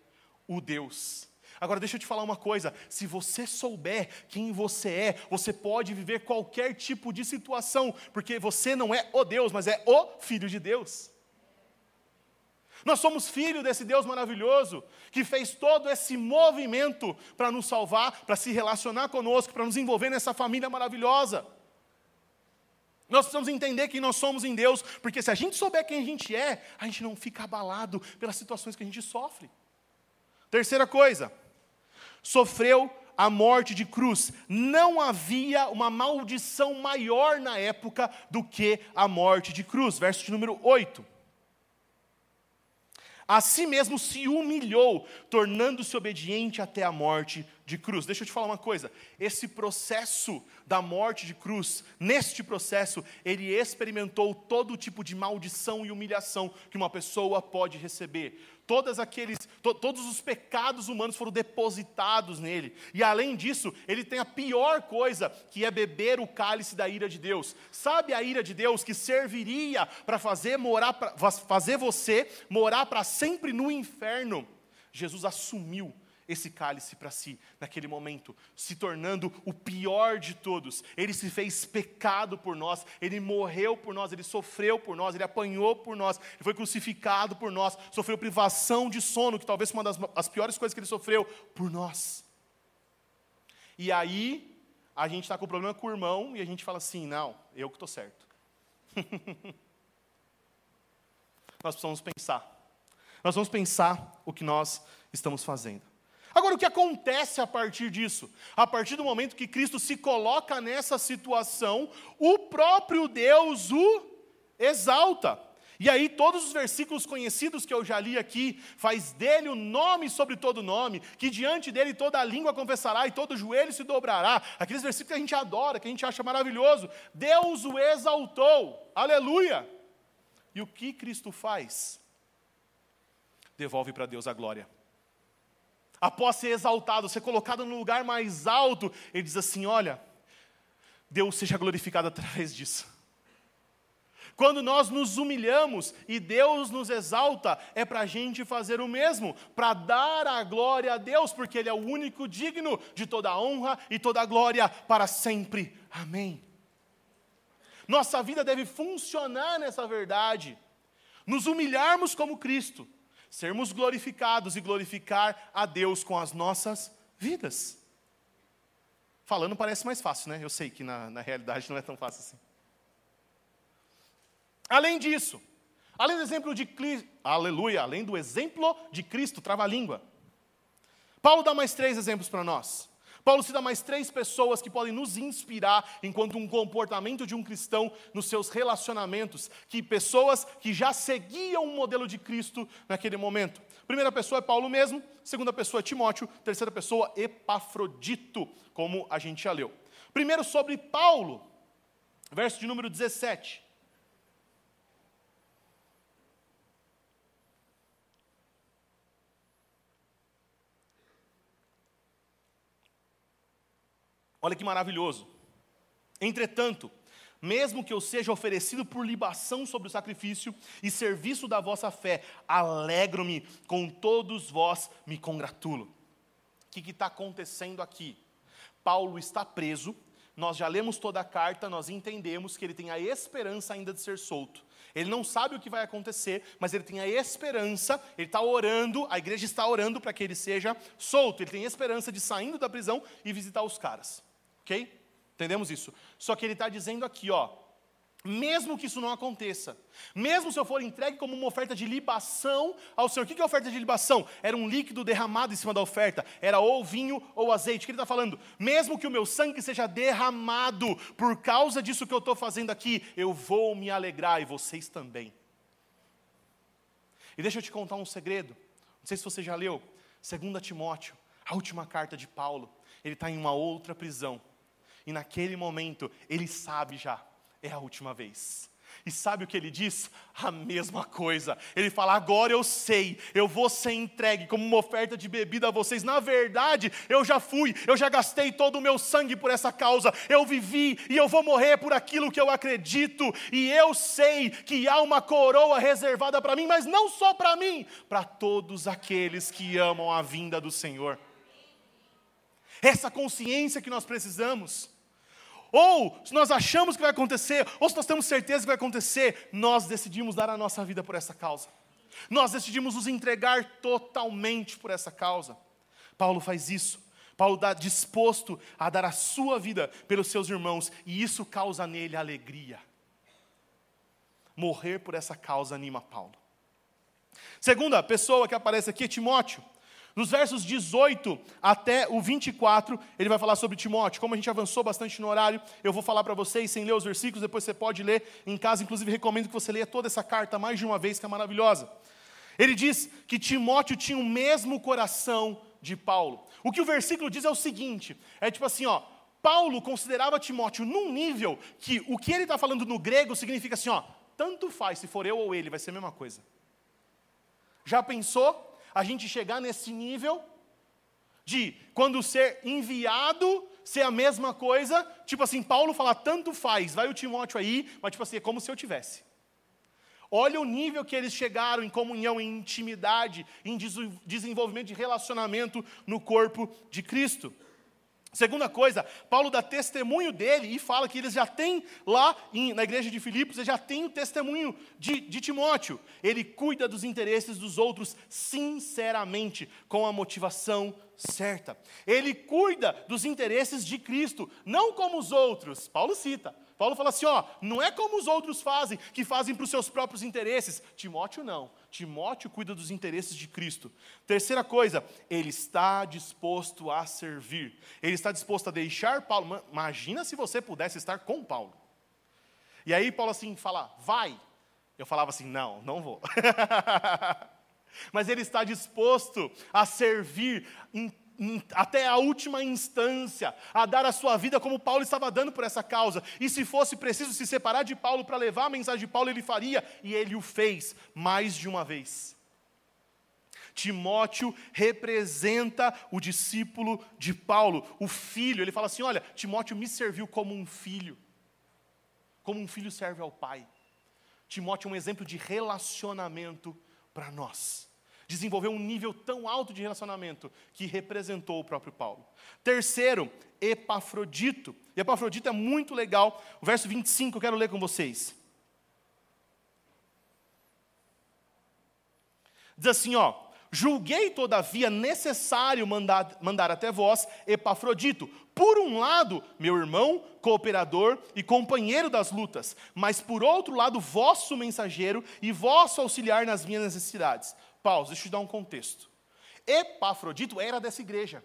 o Deus Agora, deixa eu te falar uma coisa: se você souber quem você é, você pode viver qualquer tipo de situação, porque você não é o Deus, mas é o Filho de Deus. Nós somos filho desse Deus maravilhoso, que fez todo esse movimento para nos salvar, para se relacionar conosco, para nos envolver nessa família maravilhosa. Nós precisamos entender quem nós somos em Deus, porque se a gente souber quem a gente é, a gente não fica abalado pelas situações que a gente sofre. Terceira coisa, sofreu a morte de cruz. Não havia uma maldição maior na época do que a morte de cruz. Verso de número 8. A si mesmo se humilhou, tornando-se obediente até a morte de cruz. Deixa eu te falar uma coisa: esse processo da morte de cruz, neste processo, ele experimentou todo tipo de maldição e humilhação que uma pessoa pode receber todos aqueles, to, todos os pecados humanos foram depositados nele. E além disso, ele tem a pior coisa, que é beber o cálice da ira de Deus. Sabe a ira de Deus que serviria para fazer morar pra, fazer você morar para sempre no inferno? Jesus assumiu esse cálice para si, naquele momento, se tornando o pior de todos. Ele se fez pecado por nós, ele morreu por nós, ele sofreu por nós, ele apanhou por nós, ele foi crucificado por nós, sofreu privação de sono, que talvez uma das as piores coisas que ele sofreu, por nós. E aí, a gente está com problema com o irmão e a gente fala assim: não, eu que estou certo. (laughs) nós precisamos pensar. Nós vamos pensar o que nós estamos fazendo. Agora, o que acontece a partir disso? A partir do momento que Cristo se coloca nessa situação, o próprio Deus o exalta. E aí, todos os versículos conhecidos que eu já li aqui, faz dele o nome sobre todo nome, que diante dele toda língua confessará e todo joelho se dobrará. Aqueles versículos que a gente adora, que a gente acha maravilhoso. Deus o exaltou, aleluia. E o que Cristo faz? Devolve para Deus a glória. Após ser exaltado, ser colocado no lugar mais alto, ele diz assim: Olha, Deus seja glorificado através disso. Quando nós nos humilhamos e Deus nos exalta, é para a gente fazer o mesmo, para dar a glória a Deus, porque Ele é o único digno de toda a honra e toda a glória para sempre. Amém. Nossa vida deve funcionar nessa verdade, nos humilharmos como Cristo, sermos glorificados e glorificar a Deus com as nossas vidas. Falando parece mais fácil, né? Eu sei que na, na realidade não é tão fácil assim. Além disso, além do exemplo de Cristo, aleluia, além do exemplo de Cristo, trava a língua. Paulo dá mais três exemplos para nós. Paulo cita mais três pessoas que podem nos inspirar enquanto um comportamento de um cristão nos seus relacionamentos, que pessoas que já seguiam o modelo de Cristo naquele momento. Primeira pessoa é Paulo mesmo, segunda pessoa é Timóteo, terceira pessoa Epafrodito, como a gente já leu. Primeiro sobre Paulo, verso de número 17. Olha que maravilhoso. Entretanto, mesmo que eu seja oferecido por libação sobre o sacrifício e serviço da vossa fé, alegro-me com todos vós, me congratulo. O que está acontecendo aqui? Paulo está preso, nós já lemos toda a carta, nós entendemos que ele tem a esperança ainda de ser solto. Ele não sabe o que vai acontecer, mas ele tem a esperança, ele está orando, a igreja está orando para que ele seja solto. Ele tem a esperança de saindo da prisão e visitar os caras. Ok? Entendemos isso? Só que ele está dizendo aqui, ó, mesmo que isso não aconteça, mesmo se eu for entregue como uma oferta de libação ao Senhor, o que é oferta de libação? Era um líquido derramado em cima da oferta, era ou vinho ou azeite. O que ele está falando? Mesmo que o meu sangue seja derramado por causa disso que eu estou fazendo aqui, eu vou me alegrar e vocês também. E deixa eu te contar um segredo, não sei se você já leu, 2 Timóteo, a última carta de Paulo, ele está em uma outra prisão e naquele momento, ele sabe já, é a última vez. E sabe o que ele diz? A mesma coisa. Ele fala: agora eu sei, eu vou ser entregue como uma oferta de bebida a vocês. Na verdade, eu já fui, eu já gastei todo o meu sangue por essa causa. Eu vivi e eu vou morrer por aquilo que eu acredito. E eu sei que há uma coroa reservada para mim, mas não só para mim, para todos aqueles que amam a vinda do Senhor. Essa consciência que nós precisamos. Ou se nós achamos que vai acontecer, ou se nós temos certeza que vai acontecer, nós decidimos dar a nossa vida por essa causa. Nós decidimos nos entregar totalmente por essa causa. Paulo faz isso. Paulo está disposto a dar a sua vida pelos seus irmãos, e isso causa nele alegria. Morrer por essa causa anima Paulo. Segunda pessoa que aparece aqui é Timóteo. Nos versos 18 até o 24, ele vai falar sobre Timóteo. Como a gente avançou bastante no horário, eu vou falar para vocês sem ler os versículos, depois você pode ler em casa. Inclusive, recomendo que você leia toda essa carta mais de uma vez, que é maravilhosa. Ele diz que Timóteo tinha o mesmo coração de Paulo. O que o versículo diz é o seguinte: é tipo assim, ó. Paulo considerava Timóteo num nível que o que ele está falando no grego significa assim, ó, tanto faz, se for eu ou ele, vai ser a mesma coisa. Já pensou? A gente chegar nesse nível de quando ser enviado ser a mesma coisa, tipo assim, Paulo fala tanto faz, vai o Timóteo aí, mas tipo assim, é como se eu tivesse. Olha o nível que eles chegaram em comunhão, em intimidade, em desenvolvimento de relacionamento no corpo de Cristo. Segunda coisa, Paulo dá testemunho dele e fala que eles já têm lá em, na igreja de Filipos, eles já têm o testemunho de, de Timóteo. Ele cuida dos interesses dos outros sinceramente, com a motivação certa. Ele cuida dos interesses de Cristo, não como os outros. Paulo cita. Paulo fala assim: ó, não é como os outros fazem, que fazem para os seus próprios interesses. Timóteo não. Timóteo cuida dos interesses de Cristo. Terceira coisa, ele está disposto a servir. Ele está disposto a deixar Paulo. Imagina se você pudesse estar com Paulo. E aí Paulo assim fala: vai. Eu falava assim: não, não vou. (laughs) Mas ele está disposto a servir em, até a última instância, a dar a sua vida como Paulo estava dando por essa causa. E se fosse preciso se separar de Paulo para levar a mensagem de Paulo, ele faria, e ele o fez mais de uma vez. Timóteo representa o discípulo de Paulo, o filho. Ele fala assim: Olha, Timóteo me serviu como um filho, como um filho serve ao pai. Timóteo é um exemplo de relacionamento para nós. Desenvolveu um nível tão alto de relacionamento que representou o próprio Paulo. Terceiro, Epafrodito. E Epafrodito é muito legal. O verso 25 eu quero ler com vocês. Diz assim, ó: Julguei, todavia, necessário mandar, mandar até vós Epafrodito, por um lado, meu irmão, cooperador e companheiro das lutas, mas por outro lado, vosso mensageiro e vosso auxiliar nas minhas necessidades. Pausa, deixa eu te dar um contexto. Epafrodito era dessa igreja.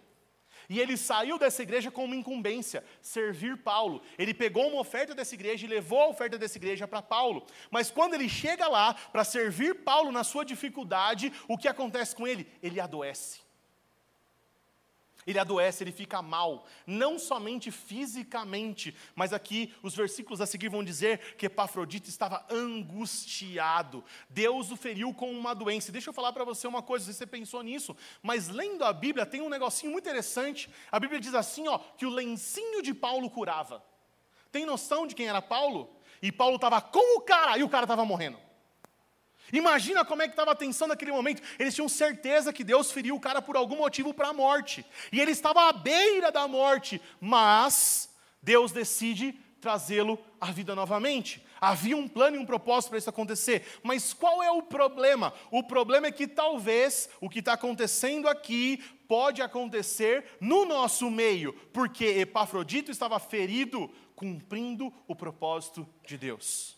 E ele saiu dessa igreja com uma incumbência, servir Paulo. Ele pegou uma oferta dessa igreja e levou a oferta dessa igreja para Paulo. Mas quando ele chega lá para servir Paulo na sua dificuldade, o que acontece com ele? Ele adoece ele adoece, ele fica mal, não somente fisicamente, mas aqui os versículos a seguir vão dizer que Epafrodito estava angustiado. Deus o feriu com uma doença. Deixa eu falar para você uma coisa, você pensou nisso, mas lendo a Bíblia tem um negocinho muito interessante. A Bíblia diz assim, ó, que o lencinho de Paulo curava. Tem noção de quem era Paulo? E Paulo estava com o cara e o cara estava morrendo. Imagina como é que estava a tensão naquele momento. Eles tinham certeza que Deus feriu o cara por algum motivo para a morte. E ele estava à beira da morte, mas Deus decide trazê-lo à vida novamente. Havia um plano e um propósito para isso acontecer. Mas qual é o problema? O problema é que talvez o que está acontecendo aqui pode acontecer no nosso meio, porque Epafrodito estava ferido cumprindo o propósito de Deus.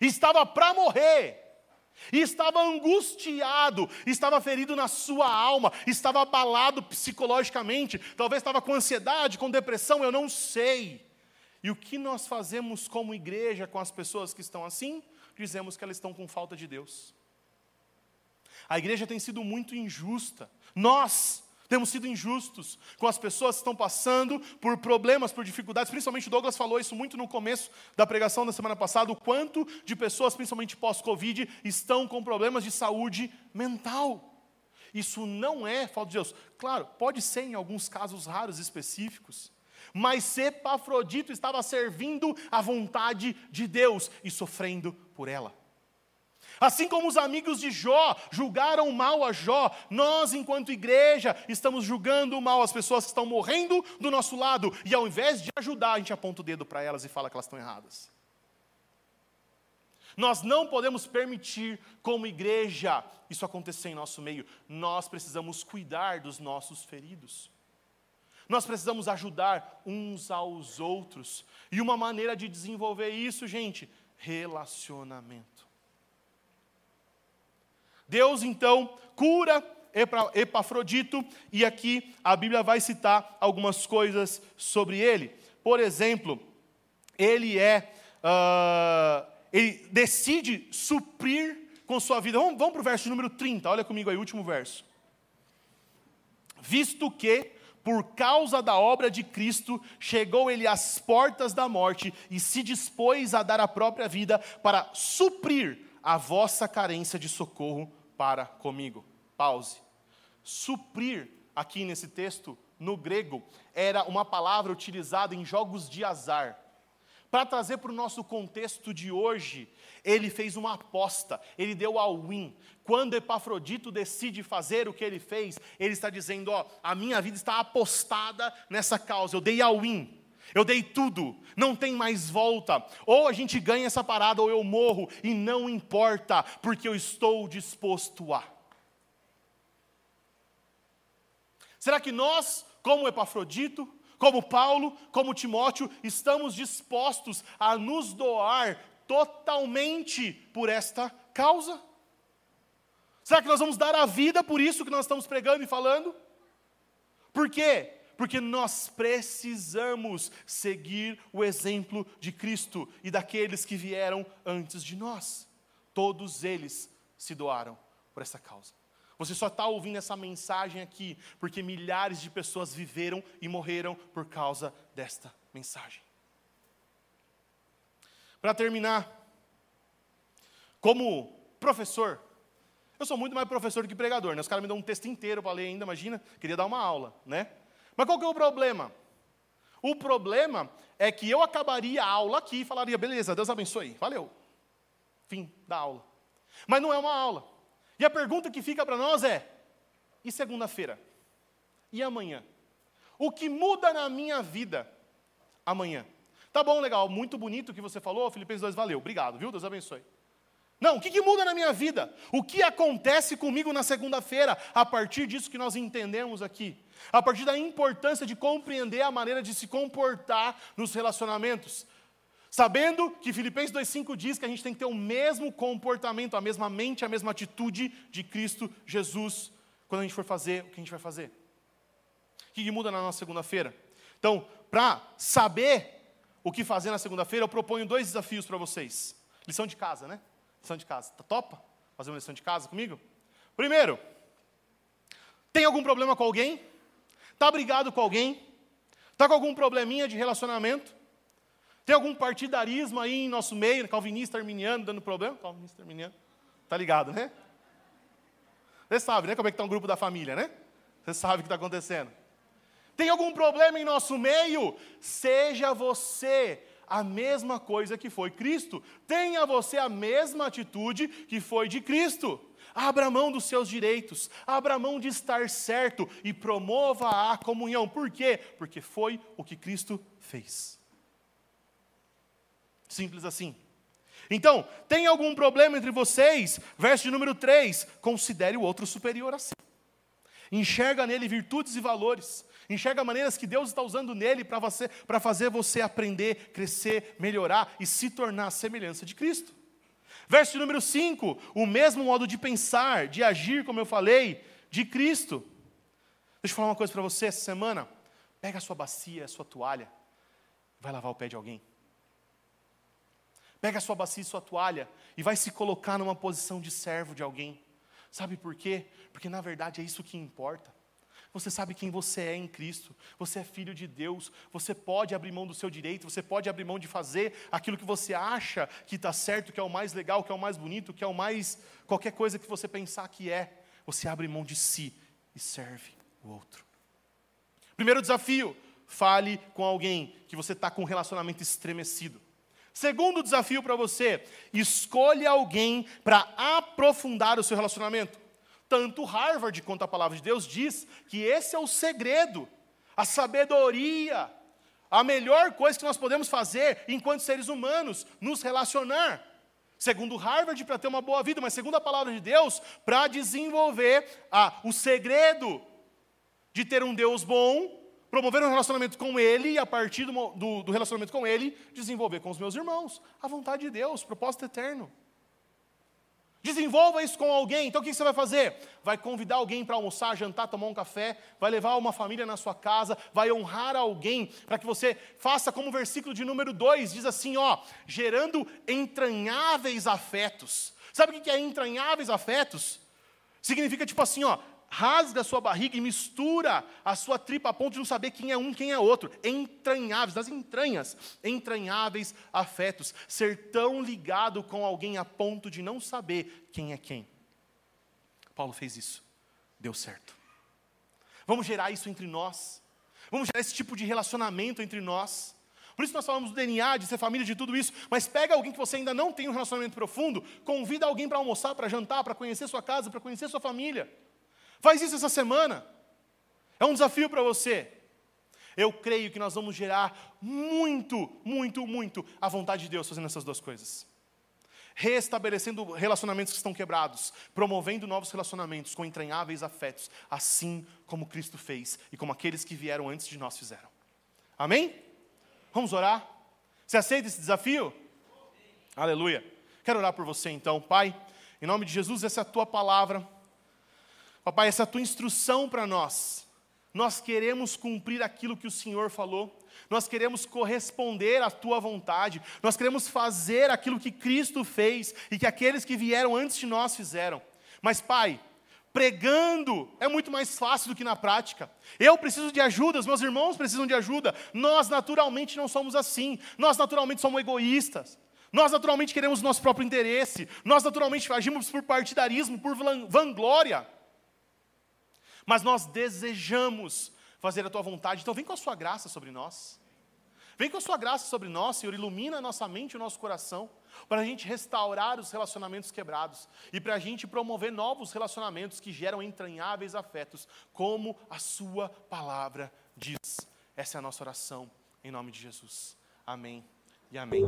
Estava para morrer e estava angustiado, estava ferido na sua alma, estava abalado psicologicamente, talvez estava com ansiedade, com depressão, eu não sei. E o que nós fazemos como igreja com as pessoas que estão assim? Dizemos que elas estão com falta de Deus. A igreja tem sido muito injusta. Nós, temos sido injustos com as pessoas que estão passando por problemas, por dificuldades. Principalmente Douglas falou isso muito no começo da pregação da semana passada: o quanto de pessoas, principalmente pós-Covid, estão com problemas de saúde mental. Isso não é falta de Deus. Claro, pode ser em alguns casos raros específicos. Mas Epafrodito estava servindo a vontade de Deus e sofrendo por ela. Assim como os amigos de Jó julgaram mal a Jó, nós, enquanto igreja, estamos julgando mal as pessoas que estão morrendo do nosso lado, e ao invés de ajudar, a gente aponta o dedo para elas e fala que elas estão erradas. Nós não podemos permitir, como igreja, isso acontecer em nosso meio. Nós precisamos cuidar dos nossos feridos. Nós precisamos ajudar uns aos outros. E uma maneira de desenvolver isso, gente, relacionamento. Deus então cura Epafrodito, e aqui a Bíblia vai citar algumas coisas sobre ele. Por exemplo, ele é, uh, ele decide suprir com sua vida. Vamos, vamos para o verso número 30, olha comigo aí, último verso. Visto que, por causa da obra de Cristo, chegou ele às portas da morte e se dispôs a dar a própria vida para suprir a vossa carência de socorro para comigo. Pause. Suprir, aqui nesse texto, no grego, era uma palavra utilizada em jogos de azar. Para trazer para o nosso contexto de hoje, ele fez uma aposta, ele deu all win. Quando Epafrodito decide fazer o que ele fez, ele está dizendo: Ó, a minha vida está apostada nessa causa, eu dei all win. Eu dei tudo, não tem mais volta. Ou a gente ganha essa parada ou eu morro, e não importa, porque eu estou disposto a. Será que nós, como Epafrodito, como Paulo, como Timóteo, estamos dispostos a nos doar totalmente por esta causa? Será que nós vamos dar a vida por isso que nós estamos pregando e falando? Por quê? Porque nós precisamos seguir o exemplo de Cristo e daqueles que vieram antes de nós. Todos eles se doaram por essa causa. Você só está ouvindo essa mensagem aqui porque milhares de pessoas viveram e morreram por causa desta mensagem. Para terminar, como professor, eu sou muito mais professor do que pregador, né? Os caras me dão um texto inteiro para ler ainda, imagina, queria dar uma aula, né? Mas qual que é o problema? O problema é que eu acabaria a aula aqui e falaria, beleza, Deus abençoe, valeu. Fim da aula. Mas não é uma aula. E a pergunta que fica para nós é: e segunda-feira? E amanhã? O que muda na minha vida amanhã? Tá bom, legal, muito bonito o que você falou, Filipenses 2, valeu, obrigado, viu? Deus abençoe. Não, o que, que muda na minha vida? O que acontece comigo na segunda-feira, a partir disso que nós entendemos aqui? A partir da importância de compreender a maneira de se comportar nos relacionamentos. Sabendo que Filipenses 2,5 diz que a gente tem que ter o mesmo comportamento, a mesma mente, a mesma atitude de Cristo Jesus, quando a gente for fazer o que a gente vai fazer. O que, que muda na nossa segunda-feira? Então, para saber o que fazer na segunda-feira, eu proponho dois desafios para vocês. Lição de casa, né? Lição de casa. Tá topa? Fazer uma lição de casa comigo? Primeiro, tem algum problema com alguém? Está brigado com alguém? Está com algum probleminha de relacionamento? Tem algum partidarismo aí em nosso meio, calvinista, arminiano, dando problema? Calvinista, arminiano. Tá ligado, né? Você sabe, né, como é que está um grupo da família, né? Você sabe o que está acontecendo. Tem algum problema em nosso meio? Seja você a mesma coisa que foi Cristo. Tenha você a mesma atitude que foi de Cristo. Abra mão dos seus direitos, abra mão de estar certo e promova a comunhão. Por quê? Porque foi o que Cristo fez. Simples assim. Então, tem algum problema entre vocês? Verso de número 3: considere o outro superior a si. Enxerga nele virtudes e valores. Enxerga maneiras que Deus está usando nele para você, para fazer você aprender, crescer, melhorar e se tornar a semelhança de Cristo. Verso número 5, o mesmo modo de pensar, de agir, como eu falei, de Cristo. Deixa eu falar uma coisa para você essa semana. Pega a sua bacia, a sua toalha, vai lavar o pé de alguém. Pega a sua bacia e sua toalha e vai se colocar numa posição de servo de alguém. Sabe por quê? Porque na verdade é isso que importa. Você sabe quem você é em Cristo, você é filho de Deus, você pode abrir mão do seu direito, você pode abrir mão de fazer aquilo que você acha que está certo, que é o mais legal, que é o mais bonito, que é o mais. qualquer coisa que você pensar que é. Você abre mão de si e serve o outro. Primeiro desafio: fale com alguém que você está com um relacionamento estremecido. Segundo desafio para você: escolha alguém para aprofundar o seu relacionamento. Tanto Harvard quanto a palavra de Deus diz que esse é o segredo, a sabedoria, a melhor coisa que nós podemos fazer enquanto seres humanos, nos relacionar. Segundo Harvard, para ter uma boa vida, mas segundo a palavra de Deus, para desenvolver a, o segredo de ter um Deus bom, promover um relacionamento com Ele e, a partir do, do, do relacionamento com Ele, desenvolver com os meus irmãos. A vontade de Deus, propósito eterno. Desenvolva isso com alguém. Então o que você vai fazer? Vai convidar alguém para almoçar, jantar, tomar um café, vai levar uma família na sua casa, vai honrar alguém, para que você faça como o versículo de número 2 diz assim: ó, gerando entranháveis afetos. Sabe o que é entranháveis afetos? Significa tipo assim, ó, rasga a sua barriga e mistura a sua tripa a ponto de não saber quem é um, quem é outro. Entranháveis, das entranhas, entranháveis afetos. Ser tão ligado com alguém a ponto de não saber quem é quem. Paulo fez isso. Deu certo. Vamos gerar isso entre nós. Vamos gerar esse tipo de relacionamento entre nós. Por isso nós falamos do DNA, de ser família, de tudo isso. Mas pega alguém que você ainda não tem um relacionamento profundo, convida alguém para almoçar, para jantar, para conhecer sua casa, para conhecer sua família. Faz isso essa semana. É um desafio para você. Eu creio que nós vamos gerar muito, muito, muito a vontade de Deus fazendo essas duas coisas. Restabelecendo relacionamentos que estão quebrados, promovendo novos relacionamentos com entranháveis afetos, assim como Cristo fez e como aqueles que vieram antes de nós fizeram. Amém? Vamos orar? Você aceita esse desafio? Aleluia. Quero orar por você então, Pai. Em nome de Jesus, essa é a tua palavra. Papai, essa tua instrução para nós nós queremos cumprir aquilo que o Senhor falou, nós queremos corresponder à tua vontade, nós queremos fazer aquilo que Cristo fez e que aqueles que vieram antes de nós fizeram. Mas, Pai, pregando é muito mais fácil do que na prática. Eu preciso de ajuda, os meus irmãos precisam de ajuda. Nós naturalmente não somos assim. Nós naturalmente somos egoístas. Nós naturalmente queremos o nosso próprio interesse. Nós naturalmente agimos por partidarismo, por vanglória. Mas nós desejamos fazer a tua vontade. Então vem com a sua graça sobre nós. Vem com a sua graça sobre nós, Senhor, ilumina a nossa mente e o nosso coração, para a gente restaurar os relacionamentos quebrados e para a gente promover novos relacionamentos que geram entranháveis afetos, como a Sua palavra diz. Essa é a nossa oração, em nome de Jesus. Amém e amém.